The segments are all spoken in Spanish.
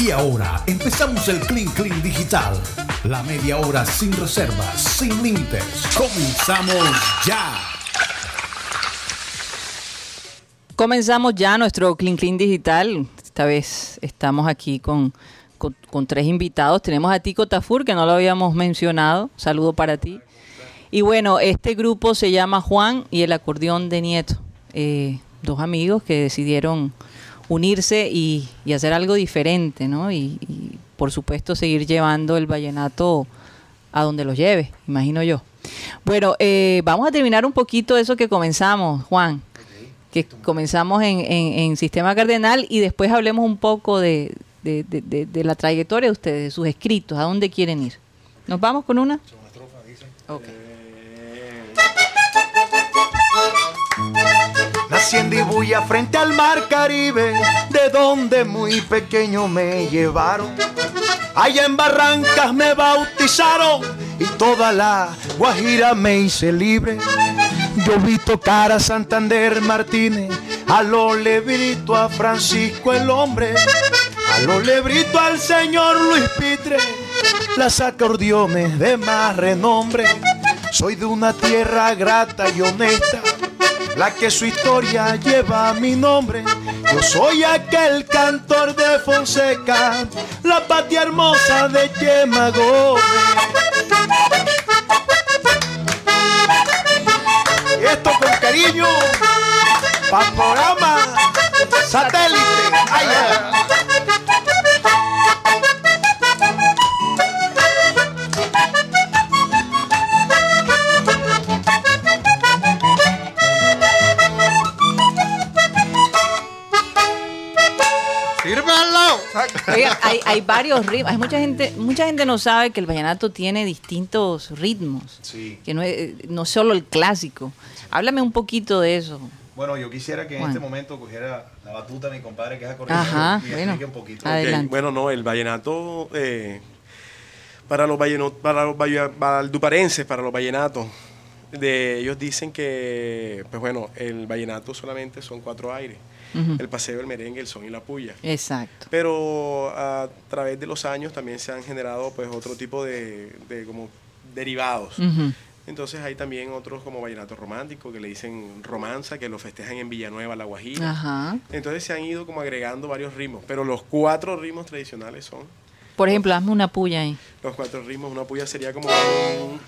Y ahora empezamos el Clean Clean Digital. La media hora sin reservas, sin límites. Comenzamos ya. Comenzamos ya nuestro Clean Clean Digital. Esta vez estamos aquí con, con, tres invitados. Tenemos a Tico Tafur, que no lo habíamos mencionado. Saludo para ti. Y bueno, este grupo se llama Juan y el acordeón de Nieto. Eh, dos amigos que decidieron unirse y, y hacer algo diferente, ¿no? Y, y, por supuesto seguir llevando el vallenato a donde los lleve, imagino yo. Bueno, eh, vamos a terminar un poquito eso que comenzamos, Juan, que comenzamos en, en, en Sistema Cardenal y después hablemos un poco de, de, de, de, la trayectoria de ustedes, de sus escritos, a dónde quieren ir. ¿Nos vamos con una? Okay. Nací en Dibuya frente al mar Caribe, de donde muy pequeño me llevaron. Allá en Barrancas me bautizaron y toda la Guajira me hice libre. Yo vi tocar a Santander Martínez, a lo lebrito a Francisco el hombre, a lo lebrito al señor Luis Pitre, las acordeones de más renombre. Soy de una tierra grata y honesta la que su historia lleva mi nombre. Yo soy aquel cantor de Fonseca, la patria hermosa de Chema Gómez. Esto con cariño, para programa satélite. Oiga, hay, hay, varios ritmos. Hay mucha gente, mucha gente no sabe que el vallenato tiene distintos ritmos. Sí. Que no es no solo el clásico. Háblame un poquito de eso. Bueno, yo quisiera que en este momento cogiera la batuta mi compadre que es acordeón Ajá, y bueno. un poquito. Bueno, no, el vallenato eh, para los valleno- para los valle- valduparenses, para los vallenatos, de, ellos dicen que, pues bueno, el vallenato solamente son cuatro aires: El paseo, el merengue, el son y la puya. Exacto. Pero a través de los años también se han generado pues otro tipo de, de como derivados. Entonces hay también otros como vallenato romántico que le dicen romanza, que lo festejan en Villanueva, La Guajira. Ajá. Entonces se han ido como agregando varios ritmos, pero los cuatro ritmos tradicionales son Por ejemplo, hazme una puya ahí. los cuatro ritmos. Una puya sería como un...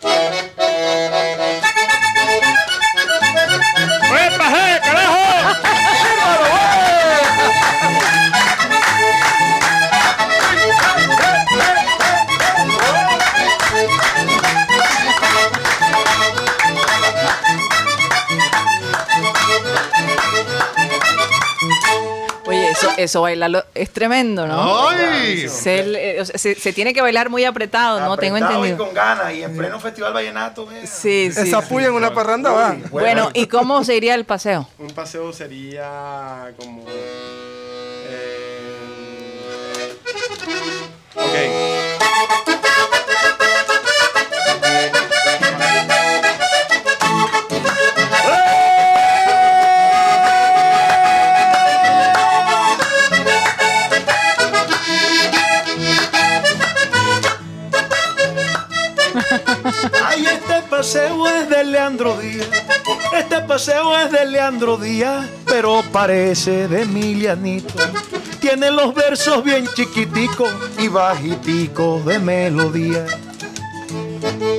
eso, bailarlo es tremendo, ¿no? ¡Ay! Se, eh, o sea, se- se tiene que bailar muy apretado, ¿no? Tengo Apretado y entendido. con ganas y en pleno festival vallenato. Sí, sí. Esa sí. puya en una parranda va. Bueno, ¿y cómo se iría el paseo? Un paseo sería como... eh, ok. Paseo es de Leandro Díaz. Este paseo es de Leandro Díaz, pero parece de Emilianito. Tiene los versos bien chiquiticos y bajiticos de melodía.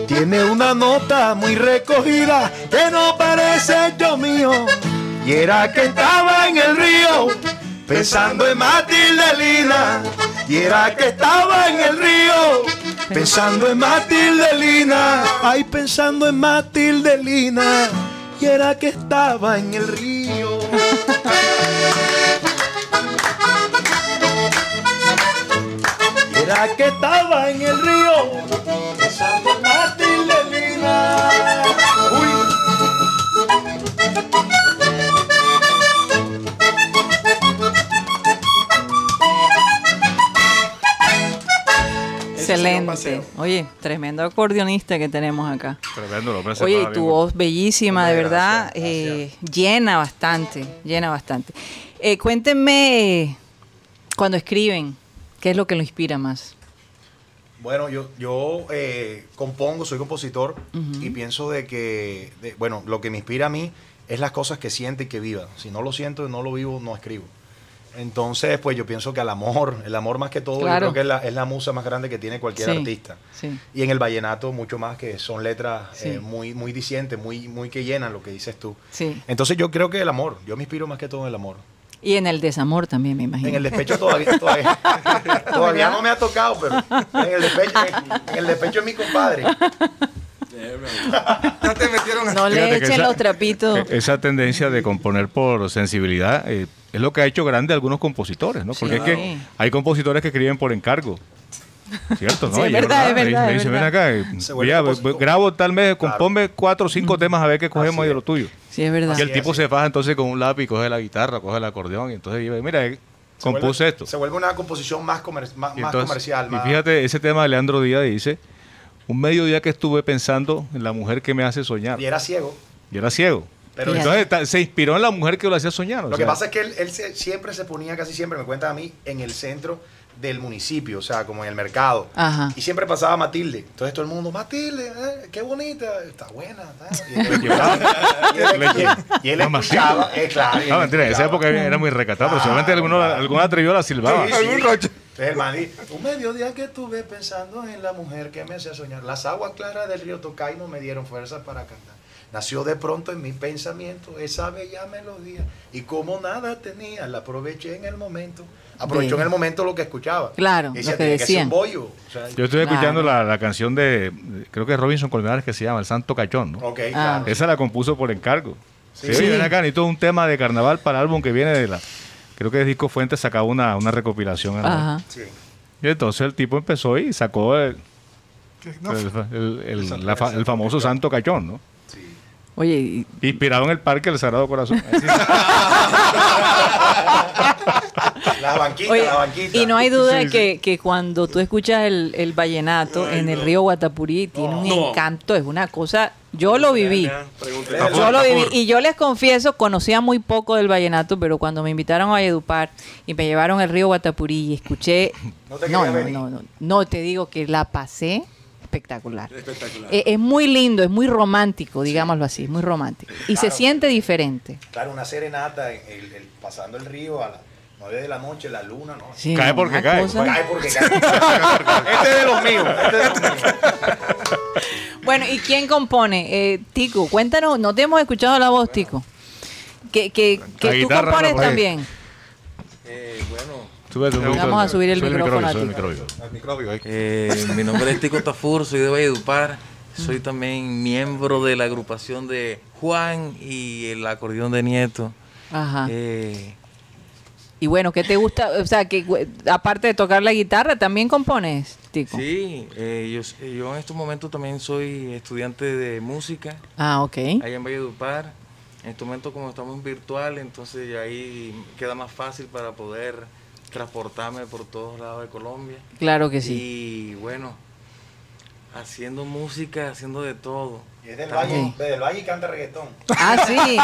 Tiene una nota muy recogida que no parece yo mío. Y era que estaba en el río pensando en Matilde Lina. Y era que estaba en el río pensando en Matilde Lina. Ay, pensando en Matilde Lina. Y era que estaba en el río. Y era que estaba en el río Excelente. paseo. Oye, tremendo acordeonista que tenemos acá. Tremendo, lo Oye, y tu bien. voz bellísima, de verdad, gracias, eh, llena bastante, llena bastante. Eh, cuéntenme, cuando escriben, ¿Qué es lo que lo inspira más? Bueno, yo, yo eh, compongo, soy compositor y pienso de que, de- bueno, lo que me inspira a mí es las cosas que siento y que viva. Si no lo siento y no lo vivo, no escribo. Entonces, pues yo pienso que al amor, el amor más que todo, Claro. yo creo que es la, es la musa más grande que tiene cualquier Sí, artista. sí. Y en el vallenato mucho más que son letras Sí. eh, muy, muy dicientes, muy, muy que llenan lo que dices tú. Sí. Entonces yo creo que el amor, yo me inspiro más que todo en el amor. Y en el desamor también, me imagino. En el despecho todavía, todavía, todavía no me ha tocado, pero en el despecho, en, en el despecho es mi compadre. Ya te metieron No le echen esa- los trapitos. E- Esa tendencia de componer por sensibilidad eh, es lo que ha hecho grande a algunos compositores, ¿no? Porque Sí. es que hay compositores que escriben por encargo. ¿Cierto? ¿no? Sí, es Y verdad, es Le- verdad, es dicen, ven verdad. acá, eh, Se grabo tal mes, Claro. componme cuatro o cinco temas a ver qué cogemos Así de lo tuyo. Sí, es verdad. Y el tipo se faja entonces con un lápiz, coge la guitarra, coge el acordeón y entonces dice, mira, eh, Se compuse vuelve- esto. Se vuelve una composición más, comer- más, Y más entonces- comercial. Y más- fíjate, ese tema de Leandro Díaz dice, un mediodía que estuve pensando en la mujer que me hace soñar. Y era ciego. Y era ciego. Pero Fíjate. entonces se inspiró en la mujer que lo hacía soñar. Lo que pasa es que él, él se- siempre se ponía, casi siempre, me cuenta a mí, en el centro del municipio, o sea, como en el mercado. Ajá. Y siempre pasaba Matilde. Entonces todo el mundo, Matilde, eh, qué bonita, está buena. está". Y él, y él- y él Mamacita. escuchaba, eh, claro, No, mentira, en esa época era muy recatado, pero Claro, seguramente alguno, claro. algún atrevido la silbaba. Sí, sí. Algún roche. Entonces el man dice, un mediodía que estuve pensando en la mujer que me hacía soñar. Las aguas claras del río Tocay no me dieron fuerzas para cantar. Nació de pronto en mi pensamiento esa bella melodía. Y como nada tenía, la aproveché en el momento. Aprovechó Ve. en el momento lo que escuchaba. Claro, Y lo que "Tiene ser decían. un bollo. O sea, Yo estuve Claro. escuchando la, la canción de, creo que es Robinson Colmenares, que se llama El Santo Cachón, ¿no? ok, Ah. claro. Esa la compuso por encargo. Sí, Sí. oye, ven acá, necesito un tema de carnaval para el álbum que viene de la... Creo que Disco Fuentes sacaba una, una recopilación. Ajá. Sí. Y entonces el tipo empezó y sacó el, No, el, el- el- el famoso Santo Cachón, ¿no? Oye, y- Inspirado en el Parque del Sagrado Corazón. La banquita, oye, la banquita. y no hay duda Sí, sí. Que, que cuando tú escuchas el, el vallenato en el río Guatapurí, tiene un No. encanto, es una cosa... Yo lo viví. Yo lo viví y yo les confieso, conocía muy poco del vallenato, pero cuando me invitaron a Valledupar y me llevaron al río Guatapurí y escuché, No te no, no, no, no, no, te digo que la pasé espectacular. Espectacular. Eh, es muy lindo, es muy romántico, digámoslo así, es muy romántico y se siente diferente. Claro, una serenata en el- el- pasando el río a las 9 de la noche, la luna, ¿no? Sí, Cae porque cae. Cae porque cae. este es de los míos. Este es de los míos. Bueno, ¿y quién compone? Eh, Tico, cuéntanos, no te hemos escuchado la voz, Tico. Que, que, tú compones no, pues. también. Eh, bueno, Vamos a subir el sube micrófono a ti. Eh, mi nombre es Tico Tafur, soy de Valledupar. Soy también miembro de la agrupación de Juan y el acordeón de Nieto. Ajá. Eh, Y bueno, ¿qué te gusta? O sea, que aparte de tocar la guitarra, ¿también compones, Tico? sí, eh, yo, en estos momentos también soy estudiante de música Ah, ok. allá en Valledupar. En este momento como estamos virtual, entonces ahí queda más fácil para poder transportarme por todos lados de Colombia. Claro que sí. Y bueno, haciendo música, haciendo de todo. Y es del valle, del valle y canta reggaetón. Ah, sí.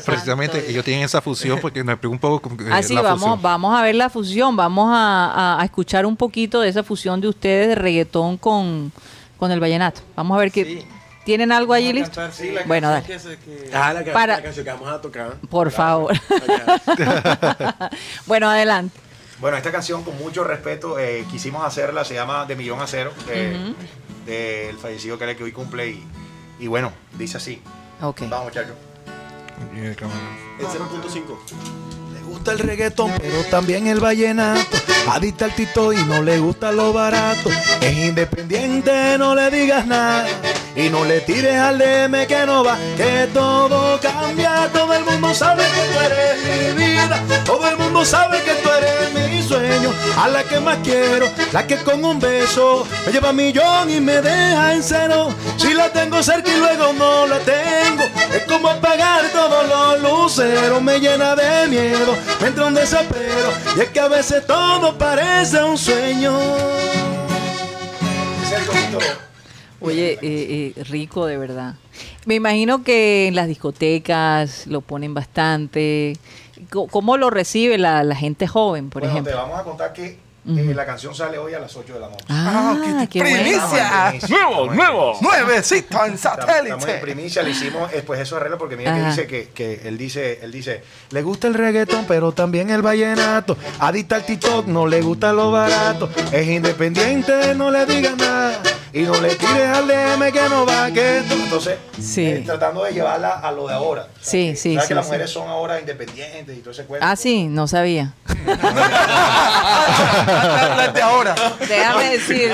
Precisamente ellos tienen esa fusión porque me explico un poco eh, Ah, sí, la vamos, fusión. vamos a ver la fusión. Vamos a, a- a escuchar un poquito de esa fusión de ustedes de reggaetón con, con el vallenato. Vamos a ver qué. Sí. ¿Tienen algo allí listo? cantar, sí, la bueno, dale. canción que se- que- Ah, la, Para- la canción que vamos a tocar. Por favor. bueno, adelante. Bueno, esta canción con mucho respeto eh, quisimos hacerla, se llama De Millón a Cero, eh, del fallecido que que hoy cumple y, y bueno, dice así. Ok. Vamos muchachos. En 0.5. Gusta el reggaetón, pero también el vallenato. Adicta al tito y no le gusta lo barato. Es independiente, no le digas nada. Y no le tires al DM que no va, que todo cambia. Todo el mundo sabe que tú eres mi vida. Todo el mundo sabe que tú eres mi sueño. A la que más quiero, la que con un beso me lleva a millón y me deja en cero. Si la tengo cerca y luego no la tengo, es como apagar todos los luceros. Me llena de miedo, me entra un desespero. Y es que a veces todo parece un sueño. Oye, eh, eh, rico de verdad. Me imagino que en las discotecas lo ponen bastante. ¿Cómo lo recibe la, la gente joven, por bueno, ejemplo? te vamos a contar que Eh, la canción sale hoy a las 8 de la noche. Ah, qué qué bueno. primicia. Nuevo, nuevo. Nuevecito en Estamos en satélite. primicia, le hicimos eh, pues eso arreglo porque mira que dice que, que él dice, él dice, le gusta el reggaetón, pero también el vallenato. Adicta al TikTok, no le gusta lo barato. Es independiente, no le digas nada. Y no le tires al DM que no va, que. Entonces, Sí. eh, tratando de llevarla a lo de ahora. Sea, Sí, sí, ¿sabes sí, que las sí. mujeres son ahora independientes y todo ese cuento. Ah, sí, no sabía. Las de ahora. Déjame decir.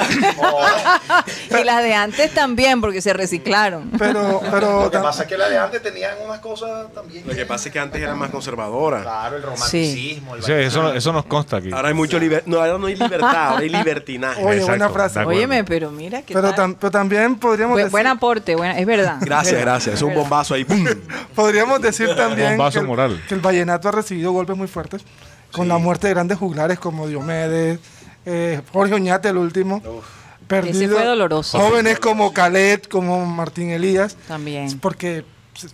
y las de antes también, porque se reciclaron. Pero, pero Lo que pasa es que las de antes tenían unas cosas también. Lo que pasa es que antes eran más conservadoras. Claro, el romanticismo, el Sí, eso, eso nos consta aquí. Ahora hay mucho liber- no, ahora no hay libertad, ahora hay libertinaje. Oye, Exacto, buena frase. Óyeme, pero mira que pero, tam- pero también podríamos buen, decir, buen aporte, buena, es verdad. Gracias, es gracias. Es un verdad. bombazo ahí. ¡pum! podríamos decir también Bombazo que el, moral. que el vallenato ha recibido golpes muy fuertes con la muerte de grandes juglares como Diomedes, eh, Jorge Oñate, el último. Perdido. Ese fue doloroso. Jóvenes como Calet, como Martín Elías. También. Porque.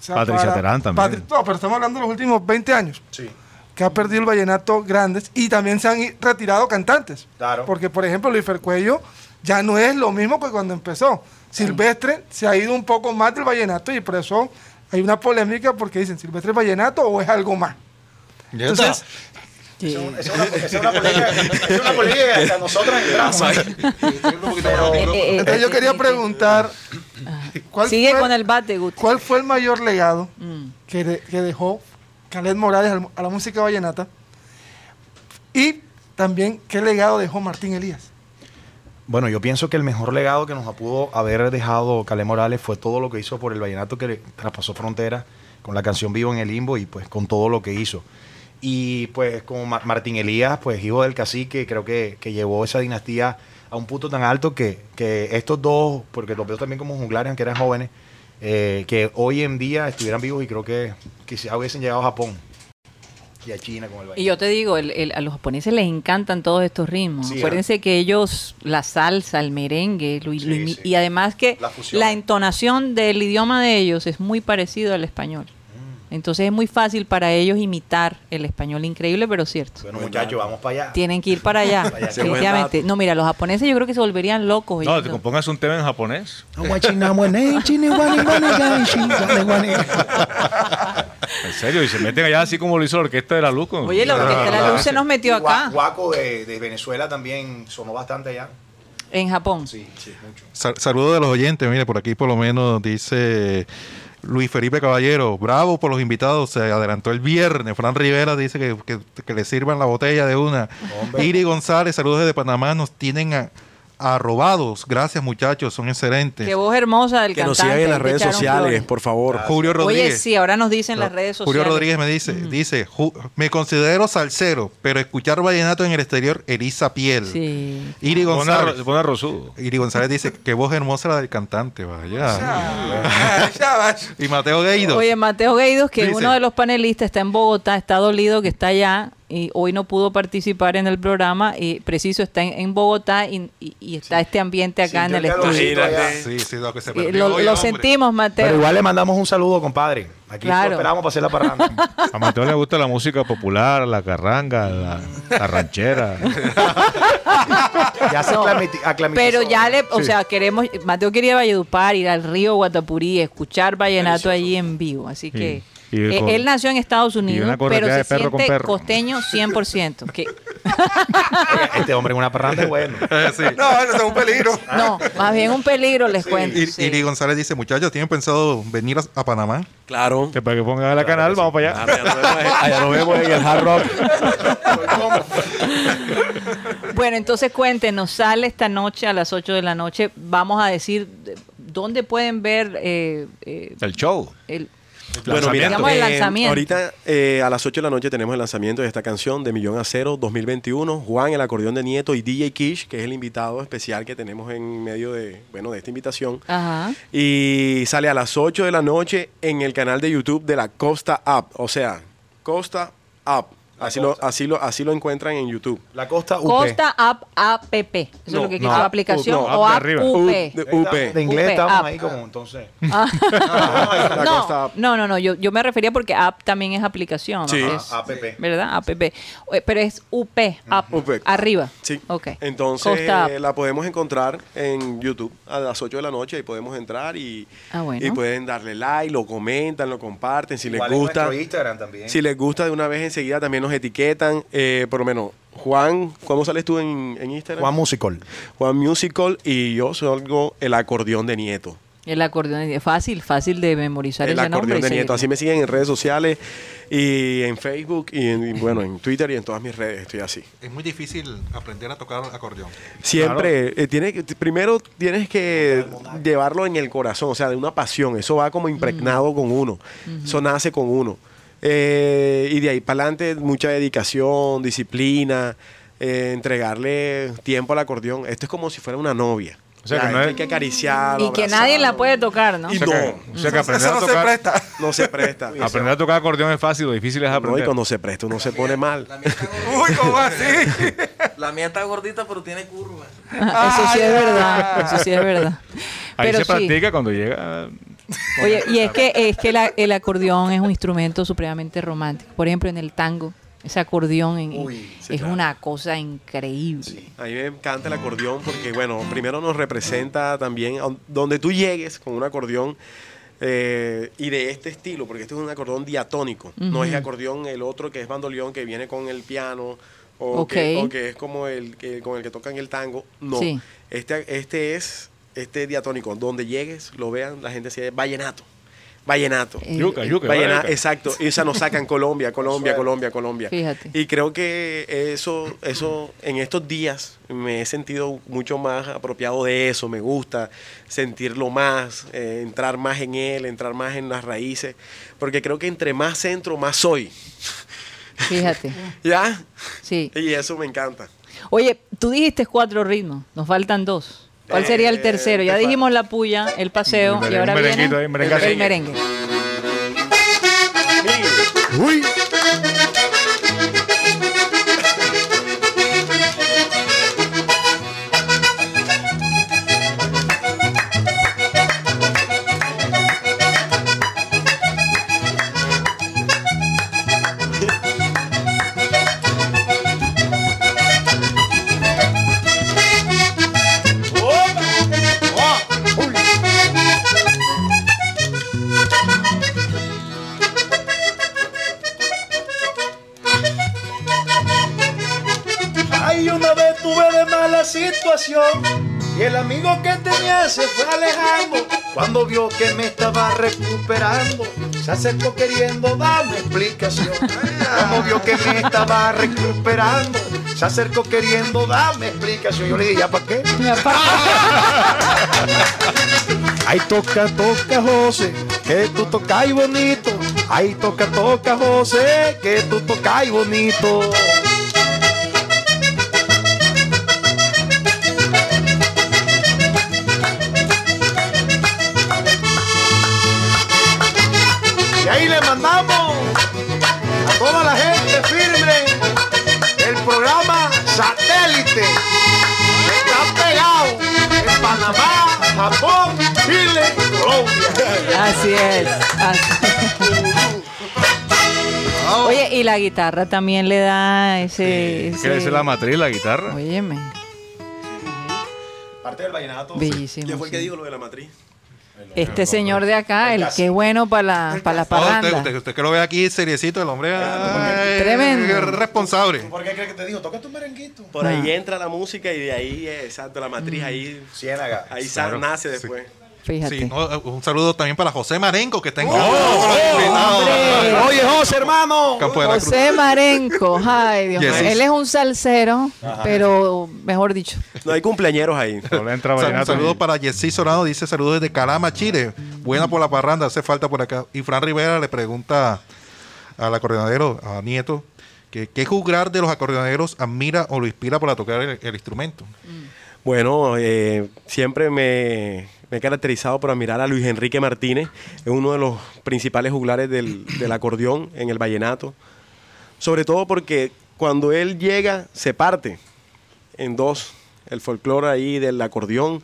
Patricia para- Terán también. Patri- no, pero estamos hablando de los últimos 20 años. Sí. Que ha perdido el vallenato grandes y también se han retirado cantantes. Claro. Porque, por ejemplo, Luis Fercuello ya no es lo mismo que cuando empezó. Silvestre se ha ido un poco más del vallenato y por eso hay una polémica porque dicen, ¿Silvestre es vallenato o es algo más? Ya Entonces, está. Sí. Esa es una, es una política, es una política que hasta nosotros entramos Eh, eh, entonces yo quería eh, preguntar, ¿cuál Sigue fue, con el bate, Guti. ¿cuál fue el mayor legado Mm. que, de- que dejó Caled Morales al- a la música vallenata? Y también, ¿qué legado dejó Martín Elías? Bueno, yo pienso que el mejor legado que nos pudo haber dejado Calé Morales fue todo lo que hizo por el vallenato que traspasó fronteras con la canción Vivo en el Limbo y pues con todo lo que hizo. Y pues como Ma- Martín Elías, pues hijo del cacique, creo que, que llevó esa dinastía a un punto tan alto que, que estos dos, porque los veo también como junglares, aunque eran jóvenes, eh, que hoy en día estuvieran vivos y creo que quizás hubiesen llegado a Japón y a China con el vallenato. Y yo te digo, el- el- a los japoneses les encantan todos estos ritmos. Sí, Acuérdense que ellos, la salsa, el merengue, lo- lo Sí, imi- sí. y además que La la entonación del idioma de ellos es muy parecido al español. Entonces es muy fácil para ellos imitar el español increíble, pero cierto. Bueno, muchachos, vamos para allá. Tienen que ir para allá, definitivamente. No, mira, los japoneses yo creo que se volverían locos. No, te compongas un tema en japonés. En serio, y se meten allá así como lo hizo la Orquesta de la Luz. con- Oye, la Orquesta de la Luz se nos metió acá, Guaco de, de Venezuela también sonó bastante allá. en Japón. Sí, sí, mucho. Sa- Saludos de los oyentes. Mire, por aquí por lo menos dice Luis Felipe Caballero. Bravo por los invitados. Se adelantó el viernes. Fran Rivera dice que, que- que le sirvan la botella de una. Hombre. Iri González, saludos desde Panamá. Nos tienen a, arrobados. Gracias, muchachos. Son excelentes. Qué voz hermosa del Que nos cantante. sigan en las redes sociales, flores. por favor. Julio Oye, Rodríguez. sí, ahora nos dicen las redes sociales. Julio Rodríguez me dice, dice, "Ju- me considero salsero, pero escuchar vallenato en el exterior eriza piel. Sí. Iri Pon a González. Ro- pon a Rosudo. Iri González dice, qué voz hermosa la del cantante, vaya. Y Mateo Gueido. Oye, Mateo Gueidos, que Dice- uno de los panelistas está en Bogotá, está dolido que está allá y hoy no pudo participar en el programa y preciso está en, en Bogotá y, y- y está este ambiente acá en el estudio. allá. Sí, sí, lo que se sentimos, Mateo. Pero igual le mandamos un saludo, compadre. Aquí Claro. esperamos para hacer la parranda. A Mateo le gusta la música popular, la carranga, la, la ranchera. ya se No. Pero ya le, o sea, queremos, Mateo quería Valledupar, ir al río Guatapurí, escuchar vallenato allí en vivo, así que Y- y eh, con- él nació en Estados y Unidos, una pero se de perro siente perro. costeño 100%. Que, Oye, este hombre en una parranda es bueno. Eh, sí. No, eso es un peligro. no, más bien un peligro les cuento. Sí. Iri González dice, muchachos, ¿tienen pensado venir a, a Panamá? Claro. Que para que pongan a la canal, vamos para allá. Allá nos vemos en- allá nos vemos en el Hard Rock. Bueno, entonces cuéntenos, sale esta noche a las 8 de la noche. Vamos a decir dónde pueden ver eh, eh, El show. el, Bueno, mira, el eh, lanzamiento. ahorita eh, a las 8 de la noche tenemos el lanzamiento de esta canción de Millón a Cero 2021. Juan, el acordeón de Nieto y DJ Kish, que es el invitado especial que tenemos en medio de, bueno, de esta invitación. Ajá. Y sale a las 8 de la noche en el canal de YouTube de la Costa App. O sea, Costa App. Así lo, así, lo, así lo encuentran en YouTube. La Costa UP. Costa App App. Eso es No, lo que no, quiere la aplicación. no, o app. UP. De UP. De inglés UP, estamos app. ahí como entonces. Ah. La no, Costa App. no, no, no, yo, yo me refería porque app también es aplicación. Sí. es- Ah, app. ¿Verdad? App. Eh, Pero es UP, app, UP. arriba. Sí. Ok. Entonces Costa App. la podemos encontrar en YouTube a las 8 de la noche y podemos entrar y, Ah, bueno. y pueden darle like, lo comentan, lo comparten, si Igual les gusta. Instagram también. Si les gusta de una vez enseguida también nos etiquetan, eh, por lo menos Juan, ¿cómo sales tú en, en Instagram? Juan Musical. Juan Musical y yo salgo el acordeón de Nieto. El acordeón es fácil, fácil de memorizar El ese acordeón de Nieto. Así me siguen en redes sociales y en Facebook y, en, y, bueno, en Twitter y en todas mis redes estoy así. Es muy difícil aprender a tocar acordeón. Siempre, eh, tiene que- primero tienes que llevarlo en el corazón, o sea, de una pasión. Eso va como impregnado con uno. Eso nace con uno. Eh, y de ahí para adelante, mucha dedicación, disciplina, eh, entregarle tiempo al acordeón. Esto es como si fuera una novia. O sea, que no hay que acariciarlo. Y que nadie la puede tocar, ¿no? Y O sea no, que, o sea que aprender a no se tocar, presta. no se presta. aprender a tocar acordeón es fácil, lo difícil es No, y aprender. cuando se presta uno se pone mal. La mía está gordita. Uy, ¿cómo así? La mía está gordita, pero tiene curvas. Eso sí es verdad, eso sí es verdad. Ahí Pero se sí. practica cuando llega. Oye, y es que, es que la- el acordeón es un instrumento supremamente romántico. Por ejemplo, en el tango, ese acordeón en- Uy, sí, es claro. una cosa increíble. A mí me encanta el acordeón porque, bueno, primero nos representa también donde tú llegues con un acordeón eh, y de este estilo, porque este es un acordeón diatónico, no es acordeón el otro que es bandoleón que viene con el piano o, que, o que es como el que con el que tocan el tango. No, Sí. este, este es este diatónico, donde llegues, lo vean, la gente se vallenato, vallenato. Eh, Yuca, yuca. Vallena- yuca. exacto, y esa nos sacan Colombia, Colombia, Colombia, Colombia. Fíjate. Y creo que eso, eso, en estos días me he sentido mucho más apropiado de eso, me gusta sentirlo más, eh, entrar más en él, entrar más en las raíces, porque creo que entre más centro, más soy. Fíjate, ¿Ya? sí. Y eso me encanta. Oye, tú dijiste cuatro ritmos, nos faltan dos. ¿Cuál sería el Eh, tercero? Ya fa- dijimos la puya, el paseo y ahora viene el merengue. Se acercó queriendo darme explicación. Cuando vio que me estaba recuperando, se acercó queriendo darme explicación. Yo le dije, ¿ya para qué? Ay, toca, toca, José, que tú tocas bonito. Ay, toca, toca, José, que tú tocas bonito. Oye, y la guitarra también le da ese... ese- ¿Quiere decir la matriz, la guitarra? Óyeme, Parte del vallenato. bellísimo. ¿Quién fue el que sí. dijo lo de la matriz? Este señor de acá, el que es bueno para la, para la No, usted, parranda. usted, usted que lo ve aquí seriecito, el hombre ay, Tremendo. es responsable. ¿Por qué crees que te digo? Toca tu merenguito. Por Ah. ahí entra la música y de ahí, eh, exacto, la matriz ahí, Ciénaga. ahí Claro. nace después. Fíjate. Sí, no, un saludo también para José Marenco, que está en hombre. Oye, José, hermano. La. José Marenco, ay Dios mío. Yes. Él es un salsero, pero mejor dicho. No hay cumpleañeros ahí. No le entra Sal- vallenato saludos ni- para Jessy Sorano, dice saludos desde Calama, Chile. Buena por la parranda, hace falta por acá. Y Fran Rivera le pregunta al acordeonero, a Nieto, que qué juzgar de los acordeoneros admira o lo inspira para tocar el, el instrumento. Bueno, eh, siempre me, me he caracterizado por admirar a Luis Enrique Martínez, es uno de los principales juglares del, del acordeón en el vallenato. Sobre todo porque cuando él llega, se parte en dos. El folclore ahí del acordeón,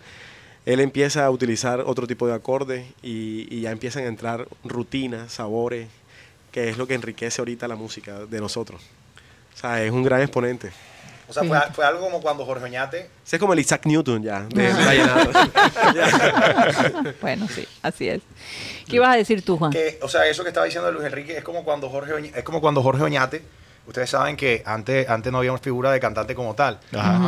él empieza a utilizar otro tipo de acordes y, y ya empiezan a entrar rutinas, sabores, que es lo que enriquece ahorita la música de nosotros. O sea, es un gran exponente. O sea, fue, fue algo como cuando Jorge Oñate Ese es como el Isaac Newton ya, vallenato. Bueno, sí, así es. ¿Qué ibas a decir tú, Juan? que, o sea, eso que estaba diciendo Luis Enrique es como cuando Jorge es como cuando Jorge Oñate, ustedes saben que antes, antes no había una figura de cantante como tal.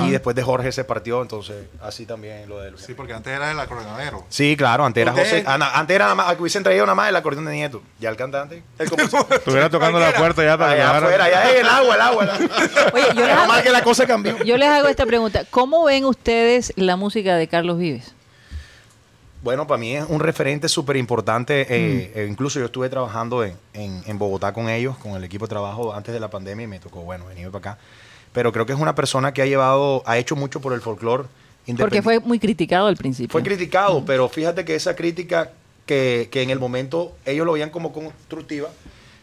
Y después de Jorge se partió, entonces así también lo de Luis. Sí, porque antes era el acordeonero. Sí, claro, antes era José, ah, antes era nada más, que hubiesen traído nada más el acordeón de Nieto. Ya el cantante, el. Estuviera tocando la puerta ya para allá afuera, allá es el agua, el agua. el agua. Oye, yo les, hago, que la cosa cambió. yo les hago esta pregunta. ¿Cómo ven ustedes la música de Carlos Vives? Bueno, para mí es un referente súper importante. eh, eh, incluso yo estuve trabajando en, en- en Bogotá con ellos, con el equipo de trabajo antes de la pandemia y me tocó, bueno, venir para acá. Pero creo que es una persona que ha llevado, ha hecho mucho por el folclore. Porque fue muy criticado al principio. Fue criticado, pero fíjate que esa crítica que, que en el momento ellos lo veían como constructiva,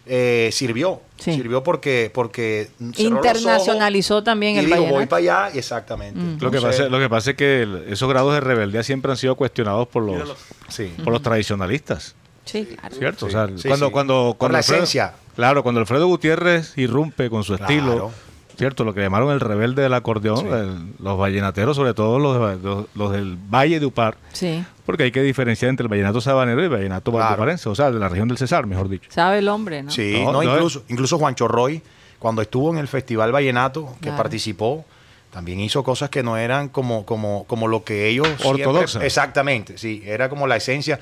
eh, sirvió. Sí. Sirvió porque, porque Internacionalizó también ojos y el dijo, voy para allá, exactamente. Mm. Lo que, pasa, lo que pasa es que el- esos grados de rebeldía siempre han sido cuestionados por los, sí. por los tradicionalistas. Sí, claro. ¿Cierto? Sí, o sea, sí, cuando, sí. cuando, Por cuando la Alfredo- esencia. Claro, cuando Alfredo Gutiérrez irrumpe con su Claro. estilo, ¿cierto? Lo que llamaron el rebelde del acordeón, Sí. el- los vallenateros, sobre todo los, los, los del Valle de Upar, Sí. porque hay que diferenciar entre el vallenato sabanero y el vallenato Claro. valdeparense, o sea, de la región del Cesar, mejor dicho. Sabe el hombre, ¿no? Sí, No, no, no, incluso, incluso Juancho Roy, cuando estuvo en el Festival Vallenato, que Claro. participó, también hizo cosas que no eran como, como, como lo que ellos... siempre- Ortodoxas. exactamente, sí, era como la esencia.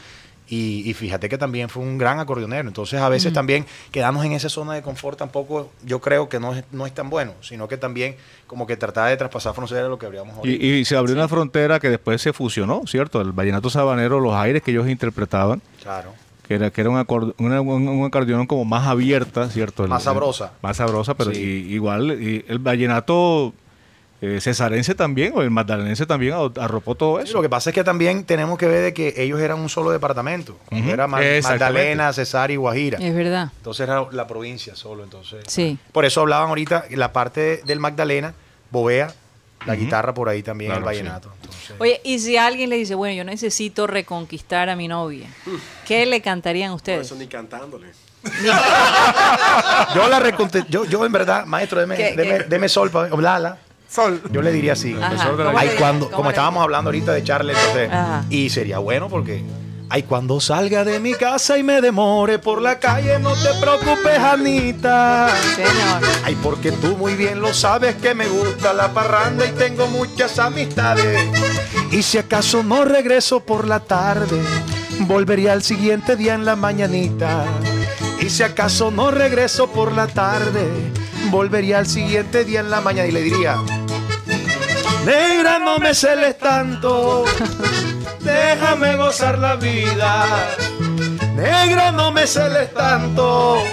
Y, y fíjate que también fue un gran acordeonero. Entonces, a Mm. veces también quedarnos en esa zona de confort tampoco, yo creo que no es, no es tan bueno, sino que también como que tratar de traspasar fronteras de lo que habríamos Y, y se abrió una frontera que después se fusionó, ¿cierto? El vallenato sabanero, los aires que ellos interpretaban, Claro. que era, que era un, una- un, un acordeón como más abierta, ¿cierto? El- Más sabrosa. más sabrosa, pero Sí. y- igual y el vallenato eh, cesarense también, o el magdalenense también arropó todo Sí, eso. lo que pasa es que también tenemos que ver de que ellos eran un solo departamento. Era. Magdalena, Cesar y Guajira. Es verdad. Entonces era la provincia solo, entonces. Sí. Por eso hablaban ahorita la parte del Magdalena, Bovea, la guitarra por ahí también, Claro, el vallenato. Entonces, Oye, y si alguien le dice, bueno, yo necesito reconquistar a mi novia, ¿qué le cantarían No, ustedes? eso ni cantándole. yo la reconte- yo, yo en verdad, maestro, deme, ¿Qué- deme, qué? deme sol para Lala. Sol. Yo le diría así. Ajá, ¿cómo Ay, cuando, como estábamos hablando ahorita de Charles, entonces, Ajá. y sería bueno porque ay, cuando salga de mi casa y me demore por la calle, no te preocupes, Anita. Señor. Ay, porque tú muy bien lo sabes que me gusta la parranda y tengo muchas amistades. Y si acaso no regreso por la tarde, volvería al siguiente día en la mañanita. Y si acaso no regreso por la tarde, volvería al siguiente día en la mañana y le diría, negra no me celes tanto, déjame gozar la vida. Negra no me celes tanto,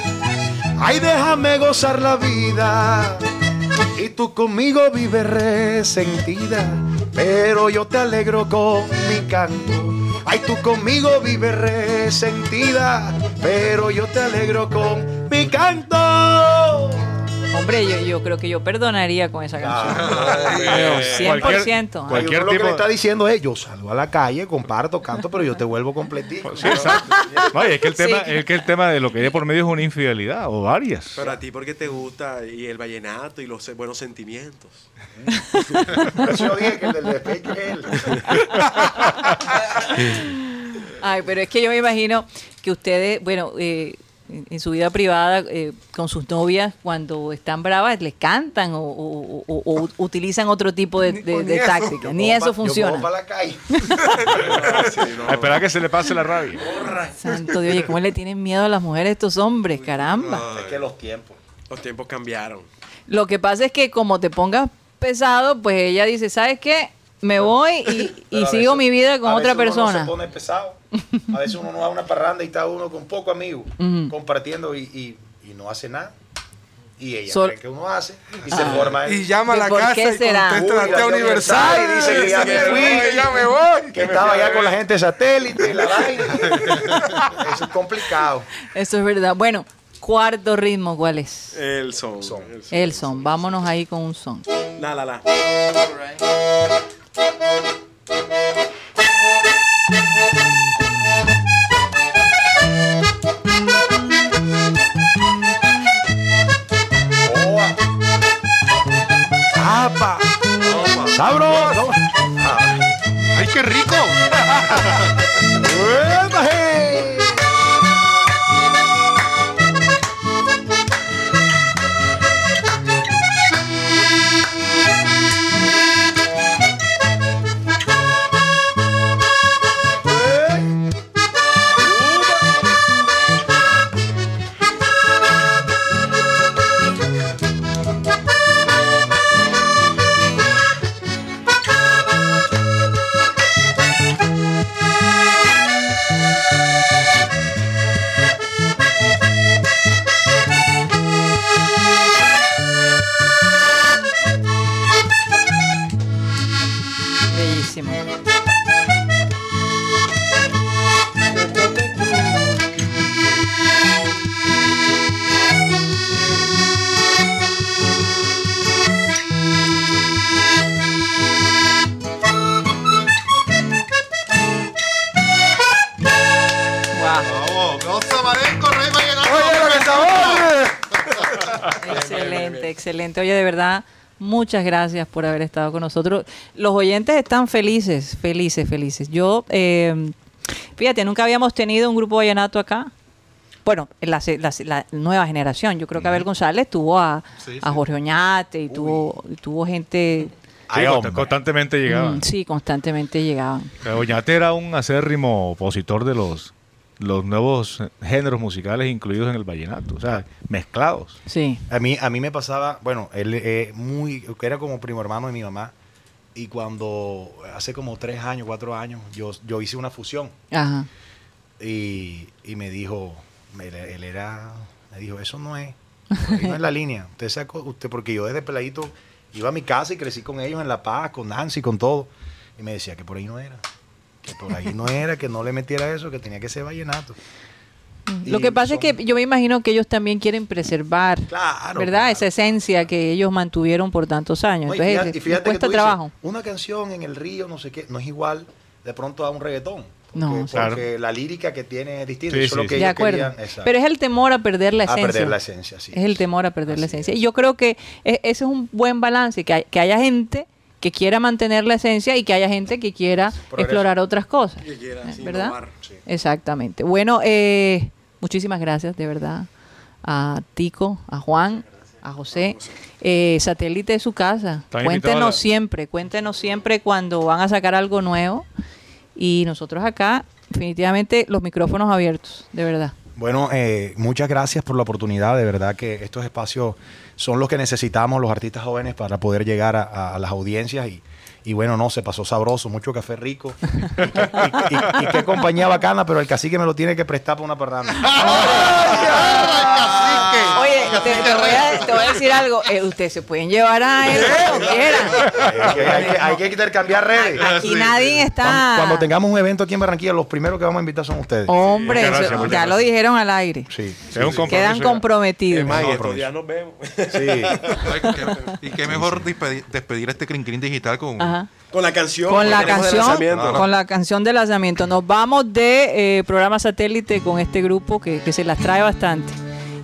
ay déjame gozar la vida. Y tú conmigo vives resentida, pero yo te alegro con mi canto. Ay, tú conmigo vives resentida, pero yo te alegro con mi canto. Hombre, yo, yo creo que yo perdonaría con esa canción. Pero 100%. Cualquier- ¿ah? cualquier uno lo que tipo- le está diciendo es, yo salgo a la calle, comparto, canto, pero yo te vuelvo completico. Sí, exacto. No, y es que el Sí. tema, es que el tema de lo que hay por medio es una infidelidad o varias. Pero a ti, ¿por qué te gusta y el vallenato y los buenos sentimientos? Por eso yo dije que el del despecho es él. Ay, pero es que yo me imagino que ustedes, bueno, eh, en en su vida privada, eh, con sus novias, cuando están bravas, les cantan o, o- o- o utilizan otro tipo de, de- táctica. Ni eso pa- funciona. para la calle. A esperar que se le pase la rabia. Santo Dios, oye, ¿cómo le tienen miedo a las mujeres estos hombres? Caramba. Es que los tiempos. Los tiempos cambiaron. Lo que pasa es que como te pongas pesado, pues ella dice, ¿sabes qué? Me voy y, sigo veces- mi vida con a otra veces uno no persona. se pone pesado. A veces uno no va a una parranda y está uno con poco amigos Ujú. compartiendo y, y- y no hace nada. Y ella Sol- cree que uno hace y se forma Y llama a la ¿Por casa qué y será? contesta la universal. Y dice que ya me fui. ya me voy. que estaba allá con la gente de satélite y la vaina. Eso es complicado. Eso es verdad. Bueno, cuarto ritmo, ¿cuál es? El son. El son. Vámonos ahí con un son. La, la, la. Sabor. Excelente, excelente. Oye, de verdad, muchas gracias por haber estado con nosotros. Los oyentes están felices, felices, felices. Yo, eh, fíjate, nunca habíamos tenido un grupo vallenato acá. Bueno, la, la, se- la nueva generación. Yo creo que Abel González tuvo a, Sí, a sí. Jorge Oñate y tuvo, y tuvo gente... Sí, constantemente llegaban. mm, sí, constantemente llegaban. Pero Oñate era un acérrimo opositor de los, los nuevos géneros musicales incluidos en el vallenato, o sea, mezclados. Sí. A mí, a mí me pasaba, bueno, él eh, muy, que era como primo hermano de mi mamá. Y cuando hace como tres años, cuatro años, yo, yo hice una fusión. Ajá. Y, y me dijo, él, él era, me dijo, eso no es, no es la línea. Usted sacó, usted, porque yo desde peladito iba a mi casa y crecí con ellos en La Paz, con Nancy, con todo. Y me decía que por ahí no era. Que por ahí no era, que no le metiera eso, que tenía que ser vallenato. Lo Y que pasa es que yo me imagino que ellos también quieren preservar, Claro, ¿verdad? claro. Esa esencia que ellos mantuvieron por tantos años. No, y Entonces, fíjate- y fíjate que cuesta dices, trabajo. Una canción en el río, no sé qué, no es igual de pronto a un reggaetón. Porque, No, Claro. porque la lírica que tiene es distinta. Sí, eso es lo sí, que sí. De acuerdo. querían. Pero es el temor a perder la a esencia. perder la esencia, sí. Es el temor a perder la esencia. es. Y yo creo que e- ese es un buen balance, que, hay- que haya gente que quiera mantener la esencia y que haya gente que quiera Progreso. explorar otras cosas. Que quiera, ¿eh? ¿Verdad? innovar. Sí. Exactamente. Bueno, eh, muchísimas gracias, de verdad, a Tico, a Juan, a José. Eh, satélite de su casa. Cuéntenos la- siempre, cuéntenos siempre cuando van a sacar algo nuevo. Y nosotros acá, definitivamente, los micrófonos abiertos, de verdad. Bueno, eh, muchas gracias por la oportunidad. De verdad que estos espacios son los que necesitamos los artistas jóvenes para poder llegar a, las audiencias. Y, y bueno, no, se pasó sabroso, mucho café rico. y, y- y- y qué compañía bacana, pero el cacique me lo tiene que prestar para una parranda. Te, te voy, a, te voy a decir algo. eh, ustedes se pueden llevar a él cuando quieran. hay, que, hay que- hay que intercambiar redes. Aquí nadie está. Cuando, cuando tengamos un evento aquí en Barranquilla, los primeros que vamos a invitar son ustedes. Hombre, gracias, eso- ya gracias. lo dijeron al aire. Sí, compromiso Quedan ya. comprometidos. Es más, y no, estos promiso. días nos vemos. sí. Y qué mejor despedir, despedir este Crin Crin digital con, Ajá. Con la canción. Con la canción, lanzamiento. con la canción de lanzamiento. Nos vamos de eh, programa satélite con este grupo que, que se las trae bastante.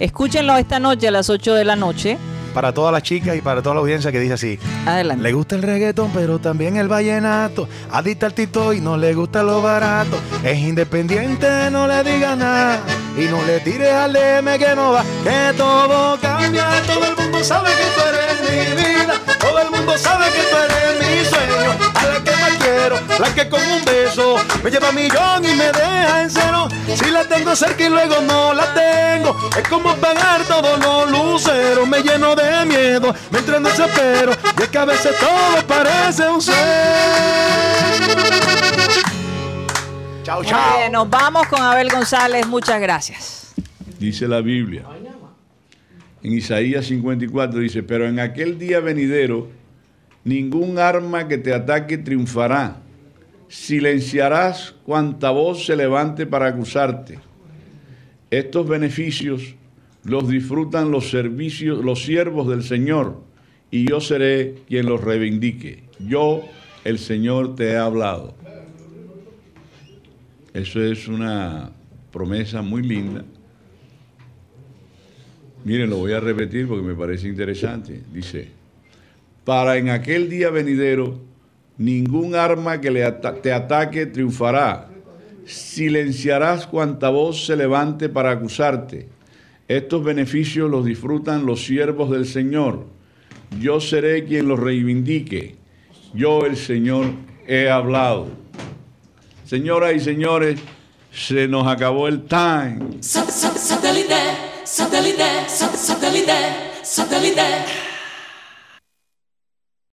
Escúchenlo esta noche a las 8 de la noche. Para todas las chicas y para toda la audiencia que dice así. Adelante. Le gusta el reggaetón, pero también el vallenato. Adicta al tito y no le gusta lo barato. Es independiente, no le diga nada. Y no le tires al DM que no va. Que todo cambia. Todo el mundo sabe que tú eres mi vida. Todo el mundo sabe que tú eres mi sueño. A la que más quiero, la que con un beso me lleva a millón y me deja en cero. Si la tengo cerca y luego no la tengo. Es como pagar todos los luceros. Me lleno de miedo, me entra en desespero. Y es que a veces todo parece un ser. Chao, Muy bien, nos vamos con Abel González. Muchas gracias. dice la Biblia. En Isaías 54 dice, pero en aquel día venidero, ningún arma que te ataque triunfará. Silenciarás cuanta voz se levante para acusarte. Estos beneficios los disfrutan los servicios, los siervos del Señor, y yo seré quien los reivindique. Yo, el Señor, te he hablado. Eso es una promesa muy linda. Miren, lo voy a repetir porque me parece interesante. Dice, para en aquel día venidero, ningún arma que te ataque triunfará. Silenciarás cuanta voz se levante para acusarte. Estos beneficios los disfrutan los siervos del Señor. Yo seré quien los reivindique. Yo, el Señor, he hablado. Señoras y señores, se nos acabó el time.